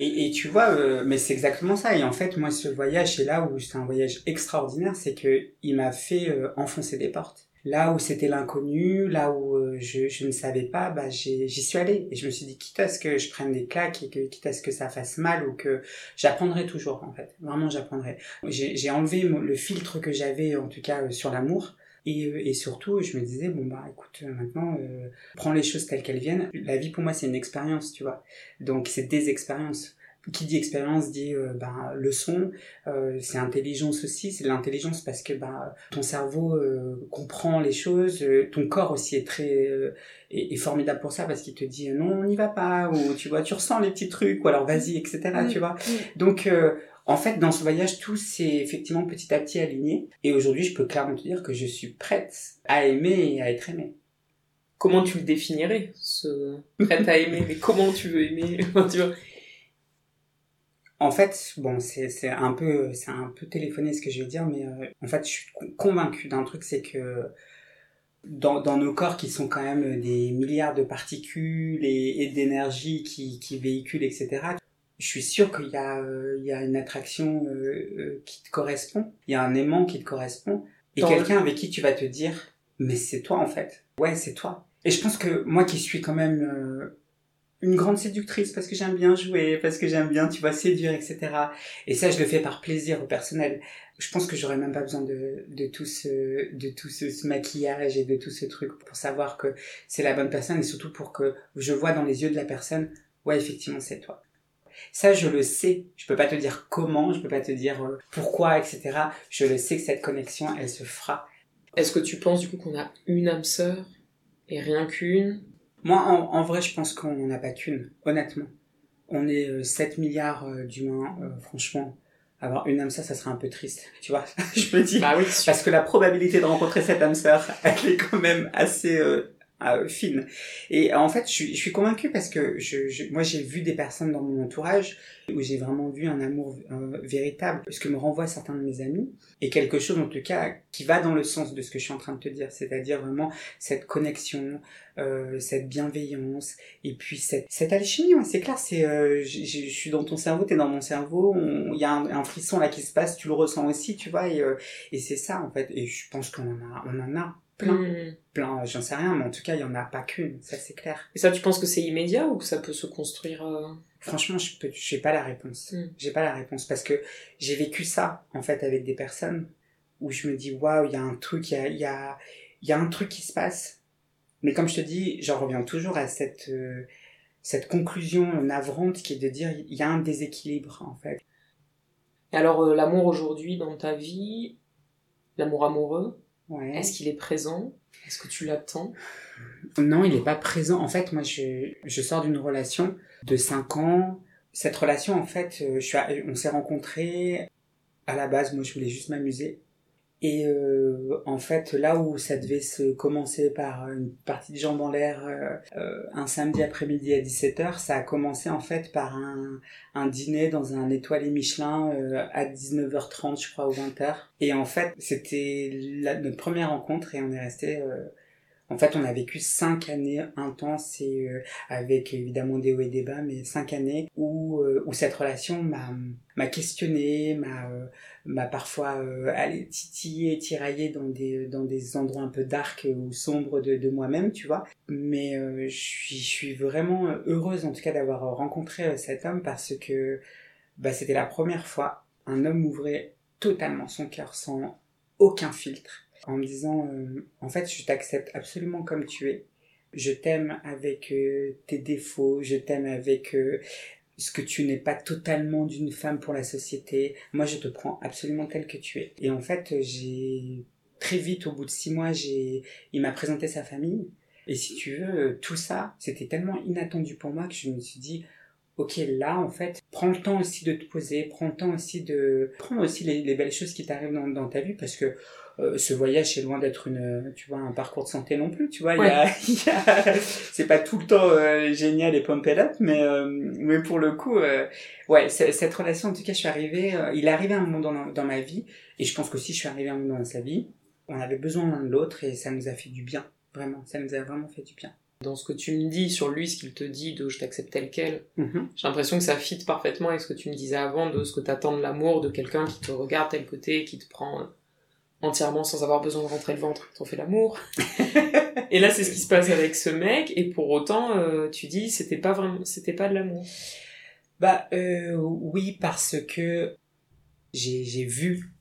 Et, et tu vois, euh, mais c'est exactement ça. Et en fait, moi, ce voyage, c'est là où c'est un voyage extraordinaire, c'est que il m'a fait euh, enfoncer des portes. Là où c'était l'inconnu, là où euh, je, je ne savais pas, bah j'y suis allée. Et je me suis dit, quitte à ce que je prenne des claques et que quitte à ce que ça fasse mal ou que j'apprendrai toujours, en fait. Vraiment, j'apprendrai. J'ai j'ai enlevé le filtre que j'avais, en tout cas, euh, sur l'amour. Et, euh, et surtout, je me disais, bon, bah, écoute, euh, maintenant, euh, prends les choses telles qu'elles viennent. La vie, pour moi, c'est une expérience, tu vois. Donc, c'est des expériences. Qui dit expérience dit euh, ben, leçon, euh, c'est intelligence aussi, c'est de l'intelligence parce que ben, ton cerveau euh, comprend les choses, euh, ton corps aussi est très euh, est, est formidable pour ça parce qu'il te dit non on n'y va pas. Ou tu vois tu ressens les petits trucs. Ou alors vas-y etc tu vois. Donc euh, en fait dans ce voyage tout s'est effectivement petit à petit aligné. Et aujourd'hui je peux clairement te dire que je suis prête à aimer et à être aimée. Comment tu le définirais, ce prête à aimer, mais comment tu veux aimer, tu En fait, bon, c'est un peu c'est un peu téléphoné ce que je vais dire, mais euh, en fait, je suis con- convaincu d'un truc, c'est que dans, dans nos corps qui sont quand même des milliards de particules et, et d'énergie qui, qui véhiculent, etc. Je suis sûr qu'il y a euh, il y a une attraction euh, euh, qui te correspond, il y a un aimant qui te correspond, et Dans quelqu'un avec qui tu vas te dire, mais c'est toi en fait. Ouais, c'est toi. Et je pense que moi qui suis quand même euh, une grande séductrice parce que j'aime bien jouer, parce que j'aime bien, tu vois, séduire, etc. Et ça, je le fais par plaisir au personnel. Je pense que j'aurais même pas besoin de, de tout ce, de tout ce, ce maquillage et de tout ce truc pour savoir que c'est la bonne personne et surtout pour que je vois dans les yeux de la personne ouais, effectivement, c'est toi. Ça, je le sais. Je peux pas te dire comment, je peux pas te dire euh, pourquoi, etc. Je le sais que cette connexion, elle se fera. Est-ce que tu penses du coup qu'on a une âme sœur et rien qu'une? Moi, en, vrai, je pense qu'on n'en a pas qu'une, honnêtement. On est 7 euh, milliards euh, d'humains, franchement. Avoir une âme sœur, ça serait un peu triste, tu vois. je me dis. Bah oui, parce que la probabilité de rencontrer cette âme sœur, elle est quand même assez euh. Et en fait, je suis, je convaincue parce que je, moi, j'ai vu des personnes dans mon entourage où j'ai vraiment vu un amour euh, véritable, ce que me renvoient certains de mes amis, et quelque chose en tout cas qui va dans le sens de ce que je suis en train de te dire, c'est-à-dire vraiment cette connexion, euh, cette bienveillance, et puis cette, cette alchimie, c'est clair, c'est, euh, je suis dans ton cerveau, t'es dans mon cerveau, il y a un, un, frisson là qui se passe, tu le ressens aussi, tu vois, et, euh, et c'est ça en fait, et je pense qu'on en a, on en a plein. Hmm. Plein, j'en sais rien, mais en tout cas, il y en a pas qu'une, ça c'est clair. Et ça, tu penses que c'est immédiat ou que ça peut se construire euh Franchement, je peux, j'ai pas la réponse. Hmm. J'ai pas la réponse parce que j'ai vécu ça, en fait, avec des personnes où je me dis, waouh, il y a un truc, il y a, y a, y a un truc qui se passe. Mais comme je te dis, j'en reviens toujours à cette, euh, cette conclusion navrante qui est de dire, il y a un déséquilibre, en fait. Et alors, euh, l'amour aujourd'hui dans ta vie, l'amour amoureux, est-ce qu'il est présent? Est-ce que tu l'attends? Non, il n'est pas présent. En fait, moi, je, je sors d'une relation de 5 ans. Cette relation, en fait, euh, je suis on s'est rencontrés. À la base, moi, je voulais juste m'amuser. Et euh, en fait, là où ça devait se commencer par une partie de jambes en l'air euh, euh un samedi après-midi à 17h, ça a commencé en fait par un, un dîner dans un étoilé Michelin euh, à 19h30, je crois, ou 20h. Et en fait, c'était notre première rencontre et on est resté euh, en fait, on a vécu cinq années intenses euh, avec évidemment des hauts et des bas, mais cinq années où, euh, cette relation m'a m'a questionné, m'a euh, parfois allé titiller, tirailler dans des endroits un peu dark ou sombres de, moi-même, tu vois. Mais je suis je suis vraiment heureuse en tout cas d'avoir rencontré cet homme parce que bah c'était la première fois un homme ouvrait totalement son cœur sans aucun filtre en me disant euh, en fait je t'accepte absolument comme tu es. Je t'aime avec euh, tes défauts. Je t'aime avec euh, ce que tu n'es pas totalement d'une femme pour la société. Moi je te prends absolument tel que tu es. Et en fait j'ai très vite au bout de six mois j'ai il m'a présenté sa famille. Et si tu veux tout ça c'était tellement inattendu pour moi que je me suis dit ok là en fait prends le temps aussi de te poser prends le temps aussi de prendre aussi les, belles choses qui t'arrivent dans ta vie parce que euh, ce voyage est loin d'être une tu vois un parcours de santé non plus tu vois. Il y a, c'est pas tout le temps euh, génial et pumped up mais euh, mais pour le coup ouais cette relation en tout cas je suis arrivée il est arrivé un moment dans, dans ma vie et je pense que si je suis arrivée un moment dans sa vie on avait besoin l'un de l'autre et ça nous a fait du bien vraiment. Ça nous a vraiment fait du bien. Dans ce que tu me dis sur lui, ce qu'il te dit de je t'accepte tel quel, mm-hmm. j'ai l'impression que ça fit parfaitement avec ce que tu me disais avant de ce que t'attends de l'amour, de quelqu'un qui te regarde tel côté, qui te prend entièrement sans avoir besoin de rentrer le ventre quand on fait l'amour. et là, c'est ce qui se passe avec ce mec, et pour autant, euh, tu dis, c'était pas vraiment, c'était pas de l'amour. Bah, euh, oui, parce que j'ai, j'ai vu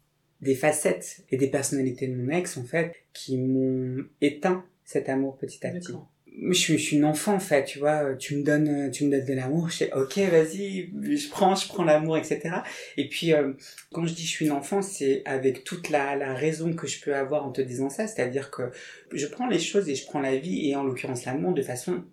des facettes et des personnalités de mon ex, en fait, qui m'ont éteint cet amour petit à petit je suis, je une enfant en fait, tu vois, tu me donnes, tu me donnes de l'amour, je sais, ok, vas-y, je prends, je prends l'amour, etc. Et puis, euh, quand je dis je suis une enfant, c'est avec toute la, raison que je peux avoir en te disant ça, c'est-à-dire que je prends les choses et je prends la vie, et en l'occurrence l'amour, de façon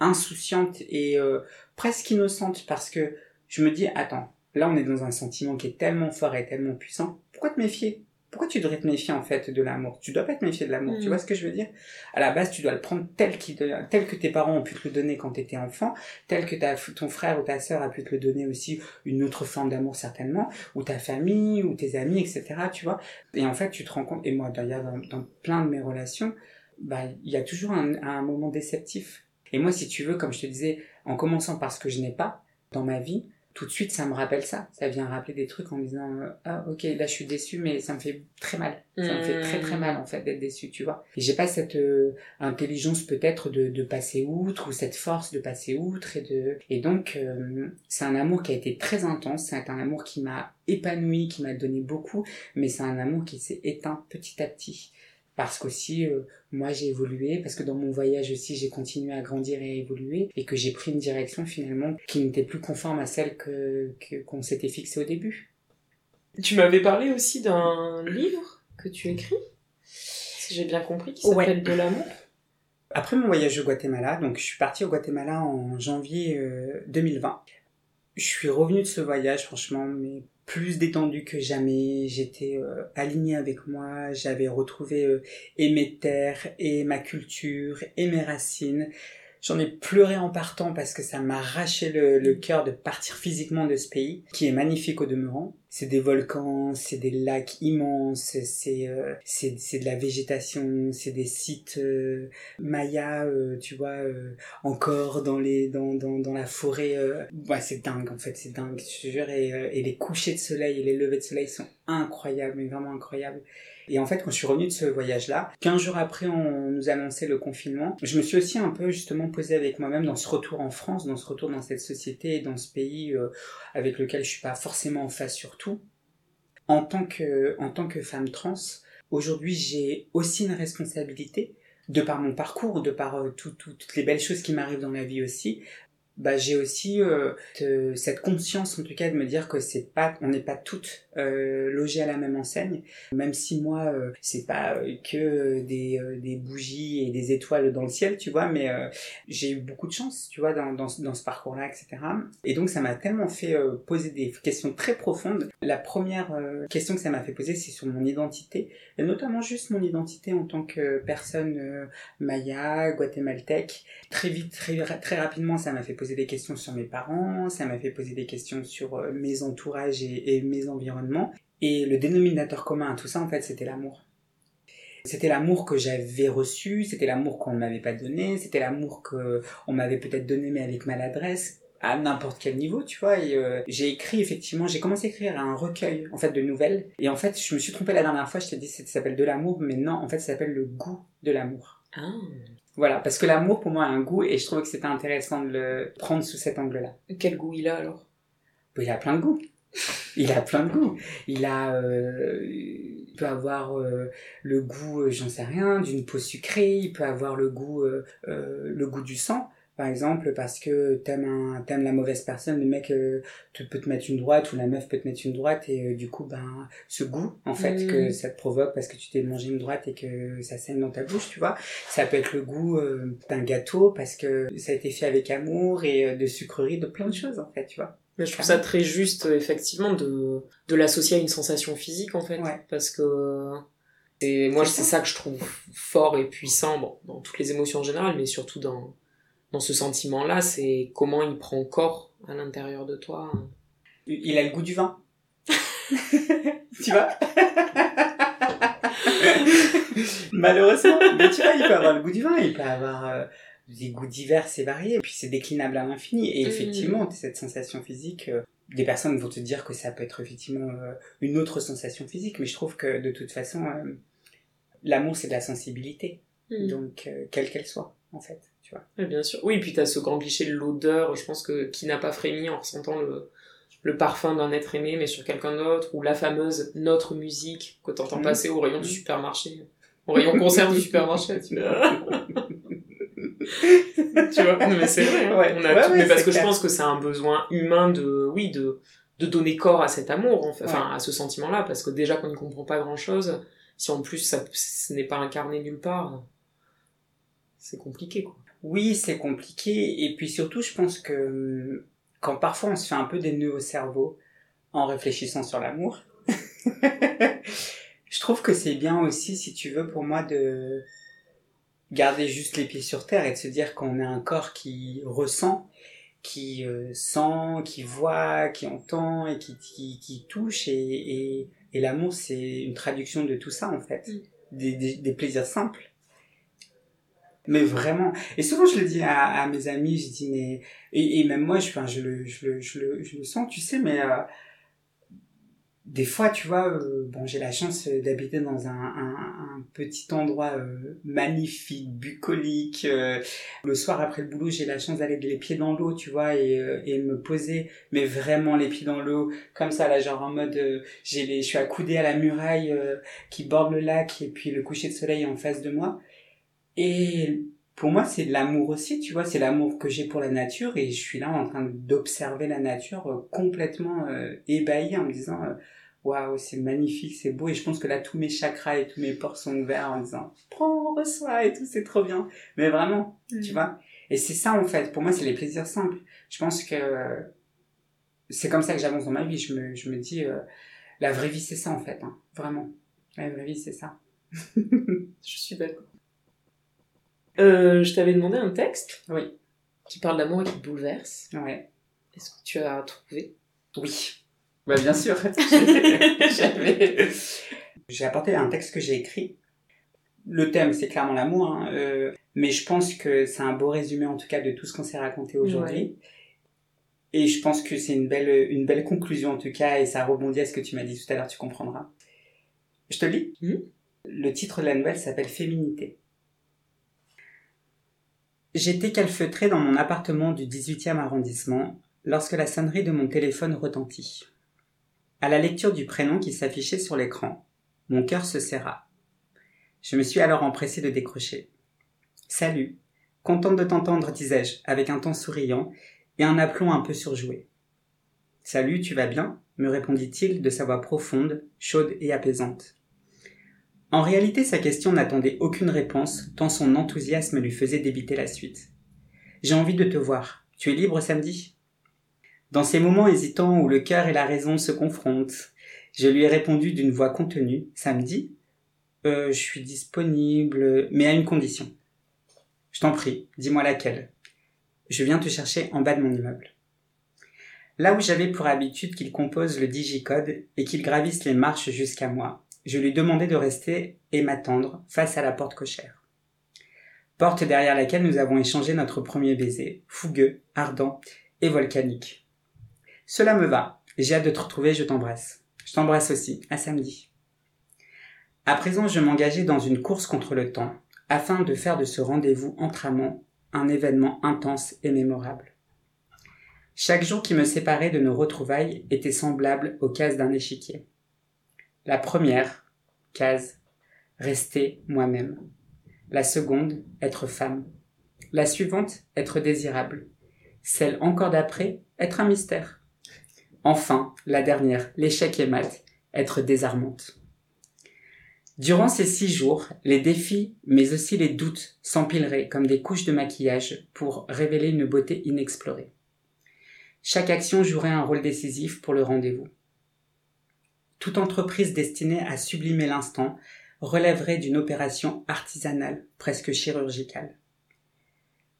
insouciante et euh, presque innocente, parce que je me dis, attends, là on est dans un sentiment qui est tellement fort et tellement puissant, pourquoi te méfier? Pourquoi tu devrais te méfier en fait de l'amour? Tu dois pas te méfier de l'amour, tu mm. vois ce que je veux dire? À la base, tu dois le prendre tel, tel que tes parents ont pu te le donner quand tu étais enfant, tel que ton frère ou ta sœur a pu te le donner aussi, une autre forme d'amour certainement, ou ta famille, ou tes amis, etc. Tu vois Et en fait, tu te rends compte, et moi d'ailleurs dans, dans plein de mes relations, bah il y a toujours un, un moment déceptif. Et moi, si tu veux, comme je te disais, en commençant par ce que je n'ai pas dans ma vie, tout de suite ça me rappelle ça. Ça vient rappeler des trucs en me disant euh, ah ok là je suis déçu mais ça me fait très mal. Ça me fait très très mal en fait d'être déçu tu vois. Et j'ai pas cette euh, intelligence peut-être de, de passer outre ou cette force de passer outre et de et donc euh, c'est un amour qui a été très intense. C'est un amour qui m'a épanoui qui m'a donné beaucoup mais c'est un amour qui s'est éteint petit à petit parce qu'aussi euh, moi j'ai évolué parce que dans mon voyage aussi j'ai continué à grandir et à évoluer et que j'ai pris une direction finalement qui n'était plus conforme à celle que qu'on s'était fixé au début. Tu m'avais parlé aussi d'un livre que tu écris, si j'ai bien compris, qui s'appelle De l'amour. Après mon voyage au Guatemala, donc je suis partie au Guatemala en janvier 2020. Euh, je suis revenue de ce voyage, franchement, mais plus détendu que jamais. J'étais euh, alignée avec moi. J'avais retrouvé euh, et mes terres, et ma culture, et mes racines. J'en ai pleuré en partant parce que ça m'a arraché le, le cœur de partir physiquement de ce pays, qui est magnifique au demeurant c'est des volcans, c'est des lacs immenses, c'est euh, de la végétation, c'est des sites euh, mayas, euh, tu vois, euh, encore dans les dans dans dans la forêt. ouais, c'est dingue en fait, c'est dingue, je te jure. Et, et les couchers de soleil et les levées de soleil sont incroyables, mais vraiment incroyables. Et en fait, quand je suis revenue de ce voyage-là, 15 jours après, on nous annonçait le confinement. Je me suis aussi un peu justement posé avec moi-même dans ce retour en France, dans ce retour dans cette société, dans ce pays euh, avec lequel je suis pas forcément en face sur tout. En tant que, en tant que femme trans, aujourd'hui, j'ai aussi une responsabilité de par mon parcours, de par euh, toutes les belles choses qui m'arrivent dans la vie aussi, bah, j'ai aussi euh, cette conscience en tout cas de me dire que c'est pas on n'est pas toutes euh, logées à la même enseigne. Même si moi euh, c'est pas euh, que des, des bougies et des étoiles dans le ciel tu vois mais j'ai eu beaucoup de chance tu vois dans, dans, dans ce parcours là etc et donc ça m'a tellement fait poser des questions très profondes. La première question que ça m'a fait poser c'est sur mon identité et notamment juste mon identité en tant que personne maya guatémaltèque. Très vite très très rapidement ça m'a fait poser poser des questions sur mes parents, ça m'a fait poser des questions sur euh, mes entourages et, mes environnements. Et le dénominateur commun à tout ça, en fait, c'était l'amour. C'était l'amour que j'avais reçu, c'était l'amour qu'on ne m'avait pas donné, c'était l'amour qu'on m'avait peut-être donné mais avec maladresse à n'importe quel niveau, tu vois. Euh, j'ai écrit effectivement, j'ai commencé à écrire un recueil en fait de nouvelles. Et en fait, je me suis trompée la dernière fois, je t'ai dit ça s'appelle de l'amour, mais non, en fait, ça s'appelle le goût de l'amour. Ah. Voilà, parce que l'amour pour moi a un goût et je trouvais que c'était intéressant de le prendre sous cet angle-là. Quel goût il a alors? Il a plein de goûts. Il a plein de goûts. Il a, euh, il peut avoir euh, le goût, euh, j'en sais rien, d'une peau sucrée. Il peut avoir le goût, le goût du sang par exemple parce que t'aimes un t'aimes la mauvaise personne le mec euh, te, peut te mettre une droite ou la meuf peut te mettre une droite et euh, du coup ben ce goût en fait mm. que ça te provoque parce que tu t'es mangé une droite et que ça saigne dans ta bouche tu vois. Ça peut être le goût euh, d'un gâteau parce que ça a été fait avec amour et de sucreries de plein de choses en fait tu vois. Mais je trouve ça très juste effectivement de de l'associer à une sensation physique en fait. Parce que et moi c'est ça que je trouve fort et puissant bon, dans toutes les émotions en général mais surtout dans dans ce sentiment-là, c'est comment il prend corps à l'intérieur de toi. Il a le goût du vin. tu vois Malheureusement. Mais tu vois, il peut avoir le goût du vin, il peut avoir euh, des goûts divers et variés, et puis c'est déclinable à l'infini. Et mm. effectivement, cette sensation physique, euh, des personnes vont te dire que ça peut être effectivement euh, une autre sensation physique, mais je trouve que de toute façon, l'amour c'est de la sensibilité. Mm. Donc, quelle qu'elle soit, en fait bien sûr. Oui, puis t'as ce grand cliché de l'odeur, je pense que qui n'a pas frémi en ressentant le, le parfum d'un être aimé, mais sur quelqu'un d'autre, ou la fameuse notre musique que t'entends mmh. passer au rayon du supermarché, au rayon concert du supermarché, tu vois. tu vois, mais c'est vrai, hein. on a mais parce que je pense que c'est un besoin humain de, oui, de, de donner corps à cet amour, enfin, à ce sentiment-là, parce que déjà qu'on ne comprend pas grand-chose, si en plus ça, ce n'est pas incarné nulle part, c'est compliqué, quoi. Oui, c'est compliqué. Et puis surtout, je pense que hum, quand parfois on se fait un peu des nœuds au cerveau en réfléchissant sur l'amour, je trouve que c'est bien aussi, si tu veux, pour moi, de garder juste les pieds sur terre et de se dire qu'on a un corps qui ressent, qui euh, sent, qui voit, qui entend et qui, qui, touche. Et, et, l'amour, c'est une traduction de tout ça, en fait. Mm. Des, des plaisirs simples mais vraiment. Et souvent, je le dis à, à mes amis, je dis, mais, et, et même moi, je, enfin, je, le, je, le, je, le, je le sens, tu sais, mais, euh, des fois, tu vois, euh, bon, j'ai la chance d'habiter dans un, un, un, petit endroit euh, magnifique, bucolique. Euh, le soir après le boulot, j'ai la chance d'aller les pieds dans l'eau, tu vois, et, et me poser, mais vraiment les pieds dans l'eau, comme ça, là, genre en mode, j'ai les, je suis accoudé à la muraille qui borde le lac, et puis le coucher de soleil en face de moi. Et pour moi, c'est de l'amour aussi, tu vois, c'est l'amour que j'ai pour la nature, et je suis là en train d'observer la nature complètement ébahi en me disant waouh, c'est magnifique, c'est beau. Et je pense que là, tous mes chakras et tous mes pores sont ouverts en disant, prends, reçois et tout, c'est trop bien. Mais vraiment, tu vois. Et c'est ça, en fait. Pour moi, c'est les plaisirs simples. Je pense que c'est comme ça que j'avance dans ma vie. Je me, je me dis, euh, la vraie vie, c'est ça, en fait. Hein. Vraiment. La vraie vie, c'est ça. je suis d'accord. Euh, je t'avais demandé un texte. Oui. Qui parle d'amour et qui te bouleverse. Ouais. Est-ce que tu as trouvé? Oui. Bah, bien sûr. J'ai apporté un texte que j'ai écrit. Le thème, c'est clairement l'amour, hein, euh, mais je pense que c'est un beau résumé en tout cas de tout ce qu'on s'est raconté aujourd'hui. Et je pense que c'est une belle, une belle conclusion en tout cas, et ça rebondit à ce que tu m'as dit tout à l'heure, tu comprendras. Je te lis mmh. Le titre de la nouvelle s'appelle Féminité. J'étais calfeutré dans mon appartement du 18e arrondissement lorsque la sonnerie de mon téléphone retentit. À la lecture du prénom qui s'affichait sur l'écran, mon cœur se serra. Je me suis alors empressé de décrocher. Salut. Contente de t'entendre, disais-je, avec un ton souriant et un aplomb un peu surjoué. Salut, tu vas bien? me répondit-il de sa voix profonde, chaude et apaisante. En réalité, sa question n'attendait aucune réponse, tant son enthousiasme lui faisait débiter la suite. J'ai envie de te voir. Tu es libre samedi? Dans ces moments hésitants où le cœur et la raison se confrontent, je lui ai répondu d'une voix contenue, samedi? Euh, je suis disponible, mais à une condition. Je t'en prie, dis-moi laquelle. Je viens te chercher en bas de mon immeuble. Là où j'avais pour habitude qu'il compose le digicode et qu'il gravisse les marches jusqu'à moi, je lui demandai de rester et m'attendre face à la porte cochère. Porte derrière laquelle nous avons échangé notre premier baiser, fougueux, ardent et volcanique. Cela me va. J'ai hâte de te retrouver, je t'embrasse. Je t'embrasse aussi. À samedi. À présent, je m'engageais dans une course contre le temps, afin de faire de ce rendez-vous entre amants un événement intense et mémorable. Chaque jour qui me séparait de nos retrouvailles était semblable aux cases d'un échiquier. La première, case, rester moi-même. La seconde, être femme. La suivante, être désirable. Celle encore d'après, être un mystère. Enfin, la dernière, l'échec est mat, être désarmante. Durant ces six jours, les défis, mais aussi les doutes s'empileraient comme des couches de maquillage pour révéler une beauté inexplorée. Chaque action jouerait un rôle décisif pour le rendez-vous. Toute entreprise destinée à sublimer l'instant relèverait d'une opération artisanale, presque chirurgicale.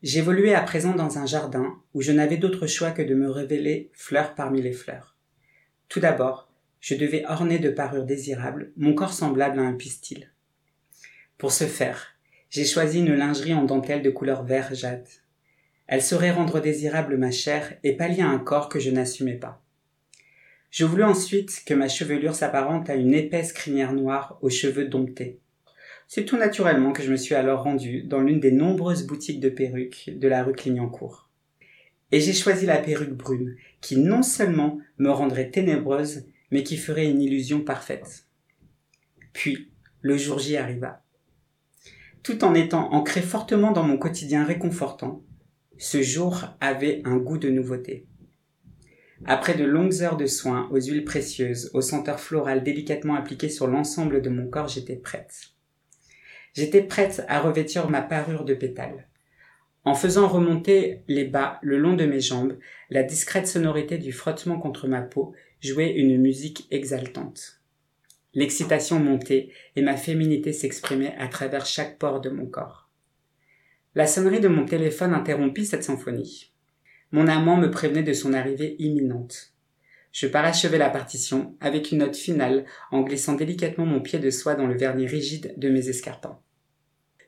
J'évoluais à présent dans un jardin où je n'avais d'autre choix que de me révéler fleur parmi les fleurs. Tout d'abord, je devais orner de parures désirables mon corps semblable à un pistil. Pour ce faire, j'ai choisi une lingerie en dentelle de couleur vert jade. Elle saurait rendre désirable ma chair et pallier un corps que je n'assumais pas. Je voulus ensuite que ma chevelure s'apparente à une épaisse crinière noire aux cheveux domptés. C'est tout naturellement que je me suis alors rendu dans l'une des nombreuses boutiques de perruques de la rue Clignancourt. Et j'ai choisi la perruque brune, qui non seulement me rendrait ténébreuse, mais qui ferait une illusion parfaite. Puis, le jour J arriva. Tout en étant ancré fortement dans mon quotidien réconfortant, ce jour avait un goût de nouveauté. Après de longues heures de soins aux huiles précieuses, aux senteurs florales délicatement appliquées sur l'ensemble de mon corps, j'étais prête. J'étais prête à revêtir ma parure de pétale. En faisant remonter les bas le long de mes jambes, la discrète sonorité du frottement contre ma peau jouait une musique exaltante. L'excitation montait et ma féminité s'exprimait à travers chaque pore de mon corps. La sonnerie de mon téléphone interrompit cette symphonie. Mon amant me prévenait de son arrivée imminente. Je parachevai la partition avec une note finale en glissant délicatement mon pied de soie dans le vernis rigide de mes escarpins.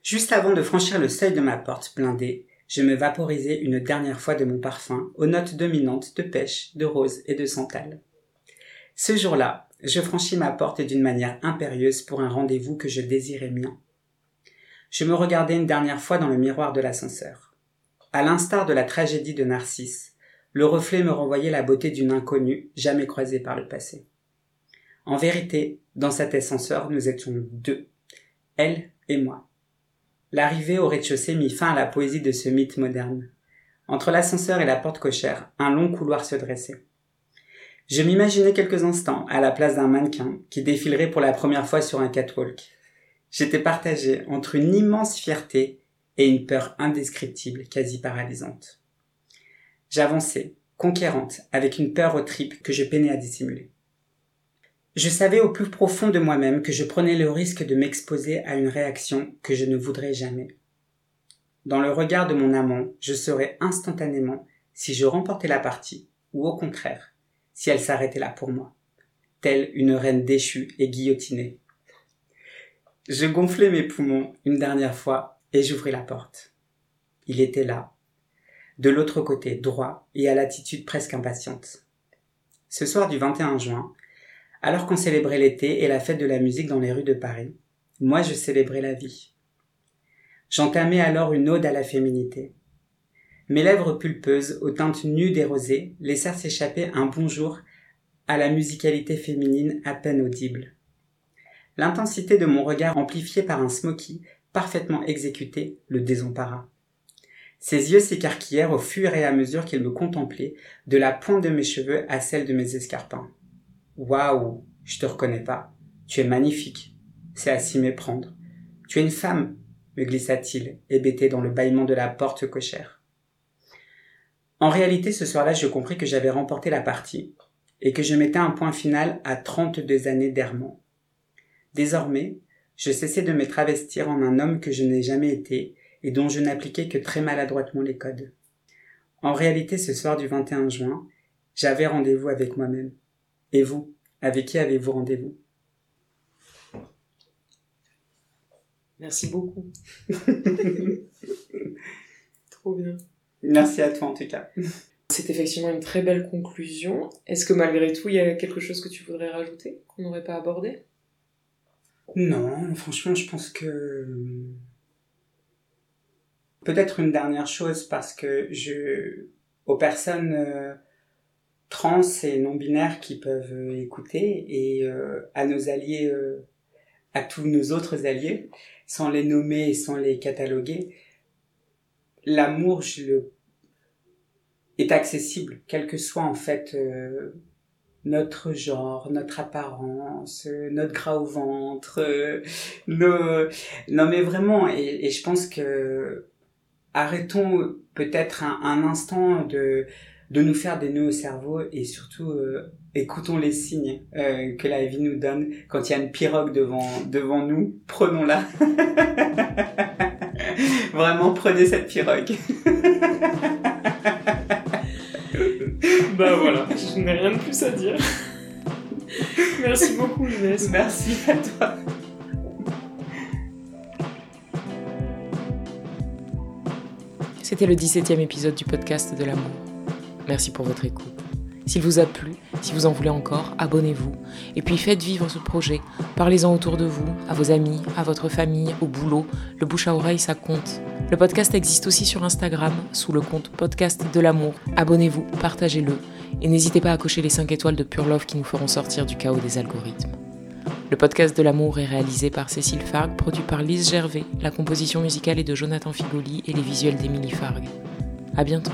Juste avant de franchir le seuil de ma porte blindée, je me vaporisai une dernière fois de mon parfum aux notes dominantes de pêche, de rose et de santal. Ce jour-là, je franchis ma porte d'une manière impérieuse pour un rendez-vous que je désirais mien. Je me regardais une dernière fois dans le miroir de l'ascenseur. À l'instar de la tragédie de Narcisse, le reflet me renvoyait la beauté d'une inconnue jamais croisée par le passé. En vérité, dans cet ascenseur, nous étions deux, elle et moi. L'arrivée au rez-de-chaussée mit fin à la poésie de ce mythe moderne. Entre l'ascenseur et la porte cochère, un long couloir se dressait. Je m'imaginais quelques instants à la place d'un mannequin qui défilerait pour la première fois sur un catwalk. J'étais partagé entre une immense fierté et une peur indescriptible, quasi paralysante. J'avançais, conquérante, avec une peur aux tripes que je peinais à dissimuler. Je savais au plus profond de moi-même que je prenais le risque de m'exposer à une réaction que je ne voudrais jamais. Dans le regard de mon amant, je saurais instantanément si je remportais la partie, ou au contraire, si elle s'arrêtait là pour moi, telle une reine déchue et guillotinée. Je gonflai mes poumons une dernière fois et j'ouvris la porte. Il était là, de l'autre côté, droit et à l'attitude presque impatiente. Ce soir du 21 juin, alors qu'on célébrait l'été et la fête de la musique dans les rues de Paris, moi je célébrais la vie. J'entamais alors une ode à la féminité. Mes lèvres pulpeuses, aux teintes nues des rosées, laissèrent s'échapper un bonjour à la musicalité féminine à peine audible. L'intensité de mon regard amplifié par un smoky parfaitement exécuté le désempara. Ses yeux s'écarquillèrent au fur et à mesure qu'il me contemplait, de la pointe de mes cheveux à celle de mes escarpins. Waouh, je te reconnais pas. Tu es magnifique. C'est à s'y méprendre. Tu es une femme, me glissa-t-il, hébété dans le bâillement de la porte cochère. En réalité, ce soir-là, je compris que j'avais remporté la partie, et que je mettais un point final à trente-deux années d'errement. Désormais, je cessais de me travestir en un homme que je n'ai jamais été, et dont je n'appliquais que très maladroitement les codes. En réalité, ce soir du 21 juin, j'avais rendez-vous avec moi-même. Et vous, avec qui avez-vous rendez-vous? Merci beaucoup. Trop bien. Merci à toi en tout cas. C'est effectivement une très belle conclusion. Est-ce que malgré tout, il y a quelque chose que tu voudrais rajouter, qu'on n'aurait pas abordé? Non, franchement, je pense que... Peut-être une dernière chose, parce que je... aux personnes euh, trans et non-binaires qui peuvent écouter, et euh, à nos alliés, euh, à tous nos autres alliés, sans les nommer et sans les cataloguer, l'amour, je est accessible, quel que soit en fait euh, notre genre, notre apparence, euh, notre gras au ventre, euh, nos... non mais vraiment, et, et, je pense que arrêtons peut-être un, un, instant de de nous faire des nœuds au cerveau et surtout écoutons les signes que la vie nous donne quand il y a une pirogue devant devant nous, prenons-la. Vraiment, prenez cette pirogue. bah voilà, je n'ai rien de plus à dire. Merci beaucoup, Inès. Merci à toi. C'était le 17e épisode du podcast de l'amour. Merci pour votre écoute. S'il vous a plu, si vous en voulez encore, abonnez-vous. Et puis faites vivre ce projet. Parlez-en autour de vous, à vos amis, à votre famille, au boulot. Le bouche à oreille, ça compte. Le podcast existe aussi sur Instagram sous le compte Podcast de l'amour. Abonnez-vous, partagez-le. Et n'hésitez pas à cocher les 5 étoiles de Pure Love qui nous feront sortir du chaos des algorithmes. Le podcast de l'amour est réalisé par Cécile Farg, produit par Lise Gervais. La composition musicale est de Jonathan Figoli et les visuels d'Émilie Farg. À bientôt.